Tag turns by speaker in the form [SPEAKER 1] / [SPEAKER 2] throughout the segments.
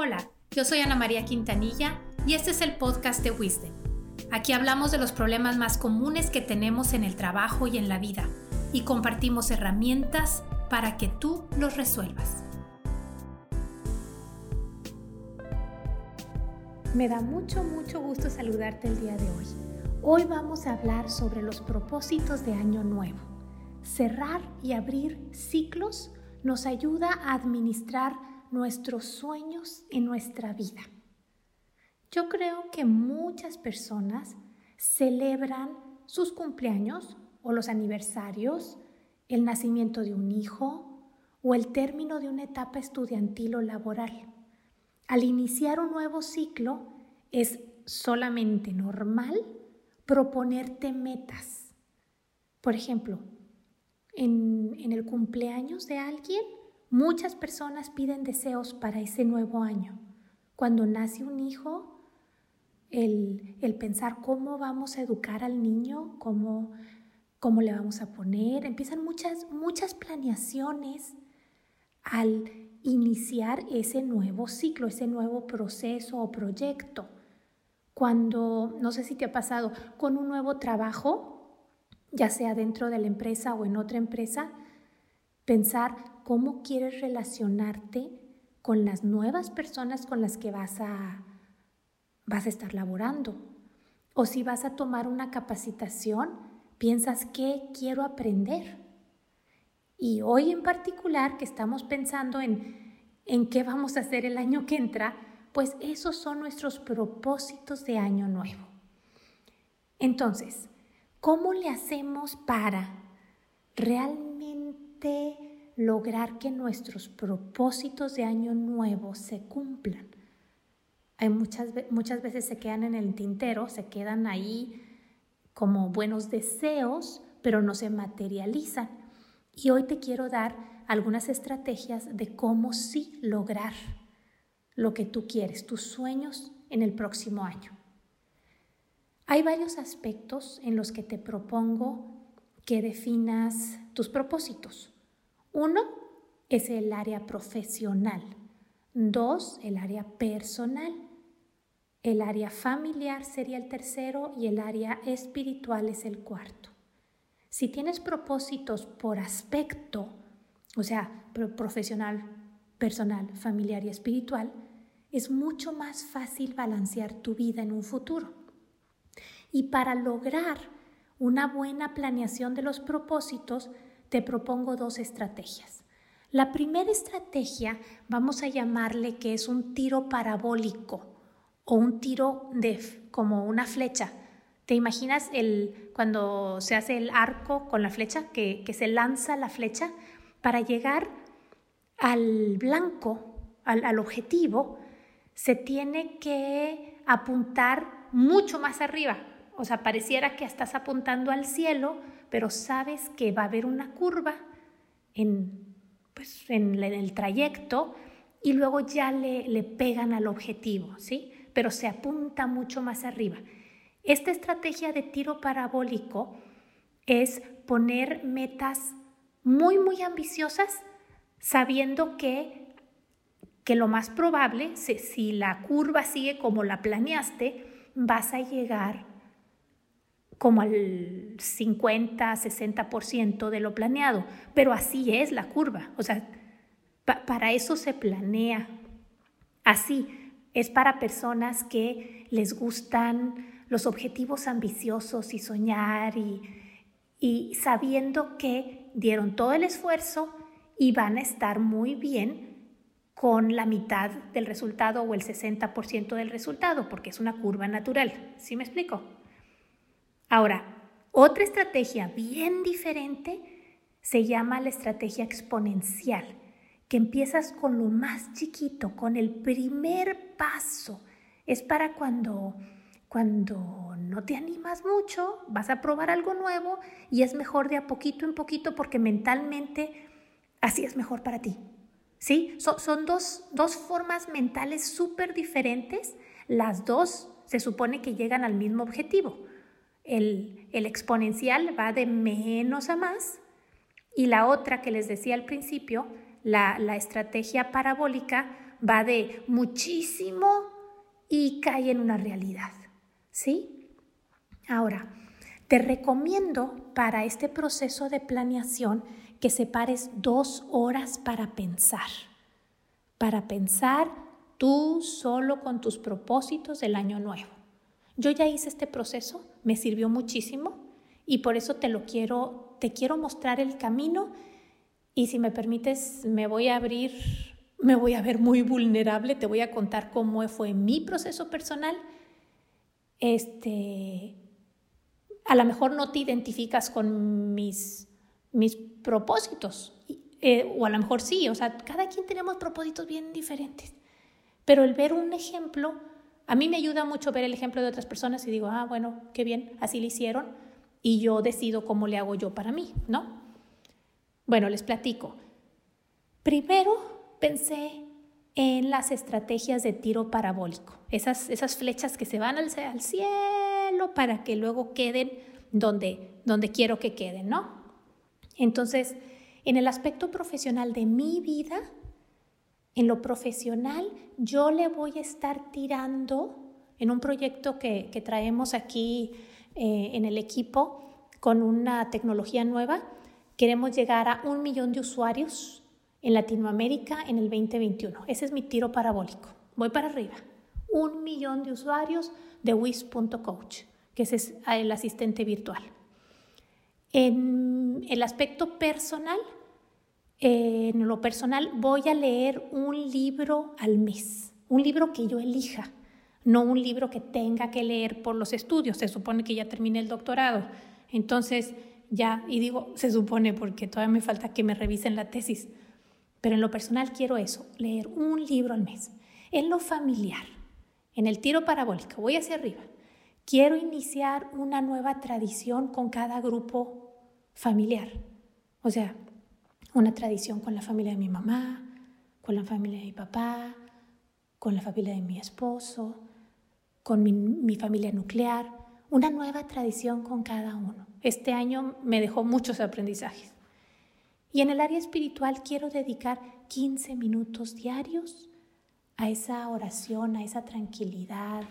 [SPEAKER 1] Hola, yo soy Ana María Quintanilla y este es el podcast de Wisdom. Aquí hablamos de los problemas más comunes que tenemos en el trabajo y en la vida y compartimos herramientas para que tú los resuelvas. Me da mucho, mucho gusto saludarte el día de hoy. Hoy vamos a hablar sobre los propósitos de Año Nuevo. Cerrar y abrir ciclos nos ayuda a administrar nuestros sueños en nuestra vida. Yo creo que muchas personas celebran sus cumpleaños o los aniversarios, el nacimiento de un hijo o el término de una etapa estudiantil o laboral. Al iniciar un nuevo ciclo es solamente normal proponerte metas. Por ejemplo, en, en el cumpleaños de alguien Muchas personas piden deseos para ese nuevo año. Cuando nace un hijo, el, pensar cómo vamos a educar al niño, cómo, cómo le vamos a poner, empiezan muchas, muchas planeaciones al iniciar ese nuevo ciclo, ese nuevo proceso o proyecto. Cuando, no sé si te ha pasado, con un nuevo trabajo, ya sea dentro de la empresa o en otra empresa, pensar cómo quieres relacionarte con las nuevas personas con las que vas a, vas a estar laborando. O si vas a tomar una capacitación, piensas qué quiero aprender. Y hoy en particular que estamos pensando en, en qué vamos a hacer el año que entra, pues esos son nuestros propósitos de año nuevo. Entonces, ¿cómo le hacemos para realmente lograr que nuestros propósitos de año nuevo se cumplan. Hay muchas, muchas veces se quedan en el tintero, se quedan ahí como buenos deseos, pero no se materializan. Y hoy te quiero dar algunas estrategias de cómo sí lograr lo que tú quieres, tus sueños en el próximo año. Hay varios aspectos en los que te propongo que definas tus propósitos. Uno es el área profesional. Dos, el área personal. El área familiar sería el tercero y el área espiritual es el cuarto. Si tienes propósitos por aspecto, o sea, profesional, personal, familiar y espiritual, es mucho más fácil balancear tu vida en un futuro. Y para lograr una buena planeación de los propósitos, te propongo dos estrategias. La primera estrategia vamos a llamarle que es un tiro parabólico o un tiro de como una flecha. ¿Te imaginas el, cuando se hace el arco con la flecha, que, que se lanza la flecha para llegar al blanco, al, al objetivo, se tiene que apuntar mucho más arriba. O sea, pareciera que estás apuntando al cielo, pero sabes que va a haber una curva en, pues, en el trayecto y luego ya le, le pegan al objetivo, ¿sí? Pero se apunta mucho más arriba. Esta estrategia de tiro parabólico es poner metas muy, muy ambiciosas, sabiendo que, que lo más probable, si, si la curva sigue como la planeaste, vas a llegar como al 50, 60% de lo planeado, pero así es la curva, o sea, para eso se planea así, es para personas que les gustan los objetivos ambiciosos y soñar y, y sabiendo que dieron todo el esfuerzo y van a estar muy bien con la mitad del resultado o el 60% del resultado, porque es una curva natural. ¿Sí me explico? Ahora, otra estrategia bien diferente se llama la estrategia exponencial, que empiezas con lo más chiquito, con el primer paso. Es para cuando cuando no te animas mucho, vas a probar algo nuevo y es mejor de a poquito en poquito porque mentalmente así es mejor para ti. ¿Sí? son dos, dos formas mentales súper diferentes. Las dos se supone que llegan al mismo objetivo. El, exponencial va de menos a más y la otra que les decía al principio, la, estrategia parabólica, va de muchísimo y cae en una realidad. ¿Sí? Ahora, te recomiendo para este proceso de planeación que separes dos horas para pensar. Para pensar tú solo con tus propósitos del año nuevo. Yo ya hice este proceso, me sirvió muchísimo y por eso te lo quiero, te quiero mostrar el camino y si me permites me voy a abrir, me voy a ver muy vulnerable, te voy a contar cómo fue mi proceso personal. Este, a lo mejor no te identificas con mis, mis propósitos, eh, o a lo mejor sí, o sea, cada quien tenemos propósitos bien diferentes, pero el ver un ejemplo a mí me ayuda mucho ver el ejemplo de otras personas y digo, ah, bueno, qué bien, así lo hicieron y yo decido cómo le hago yo para mí, ¿no? Bueno, les platico. Primero pensé en las estrategias de tiro parabólico, esas, esas flechas que se van al, cielo para que luego queden donde, donde quiero que queden, ¿no? Entonces, en el aspecto profesional de mi vida, en lo profesional, yo le voy a estar tirando en un proyecto que, traemos aquí eh, en el equipo con una tecnología nueva. Queremos llegar a un millón de usuarios en Latinoamérica en el 2021. Ese es mi tiro parabólico. Voy para arriba. Un millón de usuarios de Wiz.coach, que es el asistente virtual. En el aspecto personal, en lo personal voy a leer un libro al mes, un libro que yo elija, no un libro que tenga que leer por los estudios. Se supone que ya terminé el doctorado. Entonces, ya, y digo, se supone porque todavía me falta que me revisen la tesis. Pero en lo personal quiero eso, leer un libro al mes. En lo familiar, en el tiro parabólico, voy hacia arriba. Quiero iniciar una nueva tradición con cada grupo familiar. O sea, una tradición con la familia de mi mamá, con la familia de mi papá, con la familia de mi esposo, con mi, familia nuclear, una nueva tradición con cada uno. Este año me dejó muchos aprendizajes. Y en el área espiritual quiero dedicar 15 minutos diarios a esa oración, a esa tranquilidad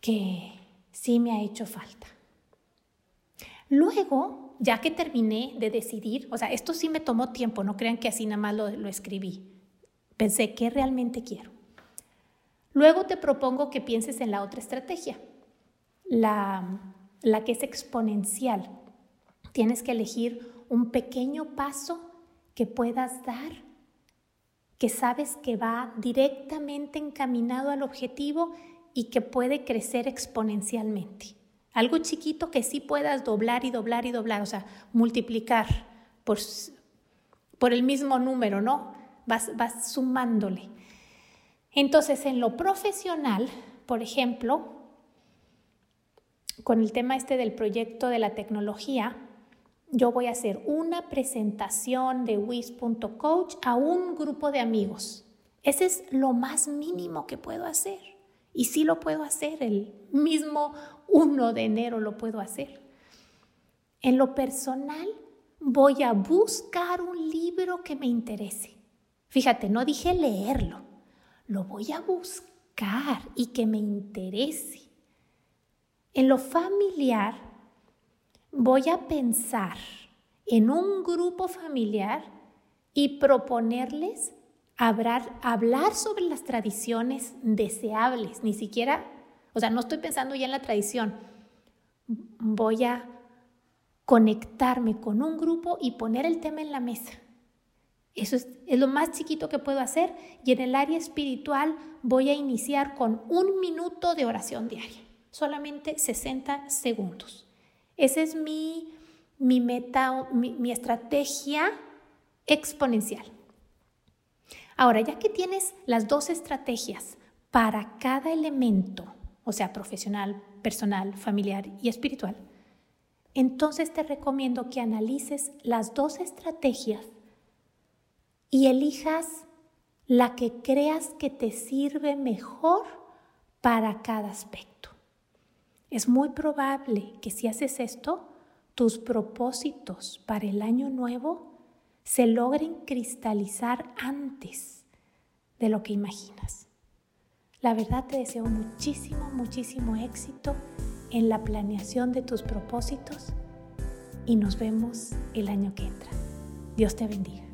[SPEAKER 1] que sí me ha hecho falta. Luego ya que terminé de decidir, o sea, esto sí me tomó tiempo, no crean que así nada más lo, escribí. Pensé, ¿qué realmente quiero? Luego te propongo que pienses en la otra estrategia, la, la que es exponencial. Tienes que elegir un pequeño paso que puedas dar, que sabes que va directamente encaminado al objetivo y que puede crecer exponencialmente. Algo chiquito que sí puedas doblar y doblar y doblar, o sea, multiplicar por, por el mismo número, ¿no? Vas, vas sumándole. Entonces, en lo profesional, por ejemplo, con el tema este del proyecto de la tecnología, yo voy a hacer una presentación de Wiz.coach a un grupo de amigos. Ese es lo más mínimo que puedo hacer. Y sí lo puedo hacer el mismo 1 de enero lo puedo hacer. En lo personal, voy a buscar un libro que me interese. Fíjate, no dije leerlo, lo voy a buscar y que me interese. En lo familiar, voy a pensar en un grupo familiar y proponerles hablar, hablar sobre las tradiciones deseables, ni siquiera o sea, no estoy pensando ya en la tradición. Voy a conectarme con un grupo y poner el tema en la mesa. Eso es, lo más chiquito que puedo hacer y en el área espiritual voy a iniciar con un minuto de oración diaria, solamente 60 segundos. Esa es mi, mi meta, mi, mi estrategia exponencial. Ahora, ya que tienes las dos estrategias para cada elemento o sea, profesional, personal, familiar y espiritual, entonces te recomiendo que analices las dos estrategias y elijas la que creas que te sirve mejor para cada aspecto. Es muy probable que si haces esto, tus propósitos para el año nuevo se logren cristalizar antes de lo que imaginas. La verdad te deseo muchísimo, muchísimo éxito en la planeación de tus propósitos y nos vemos el año que entra. Dios te bendiga.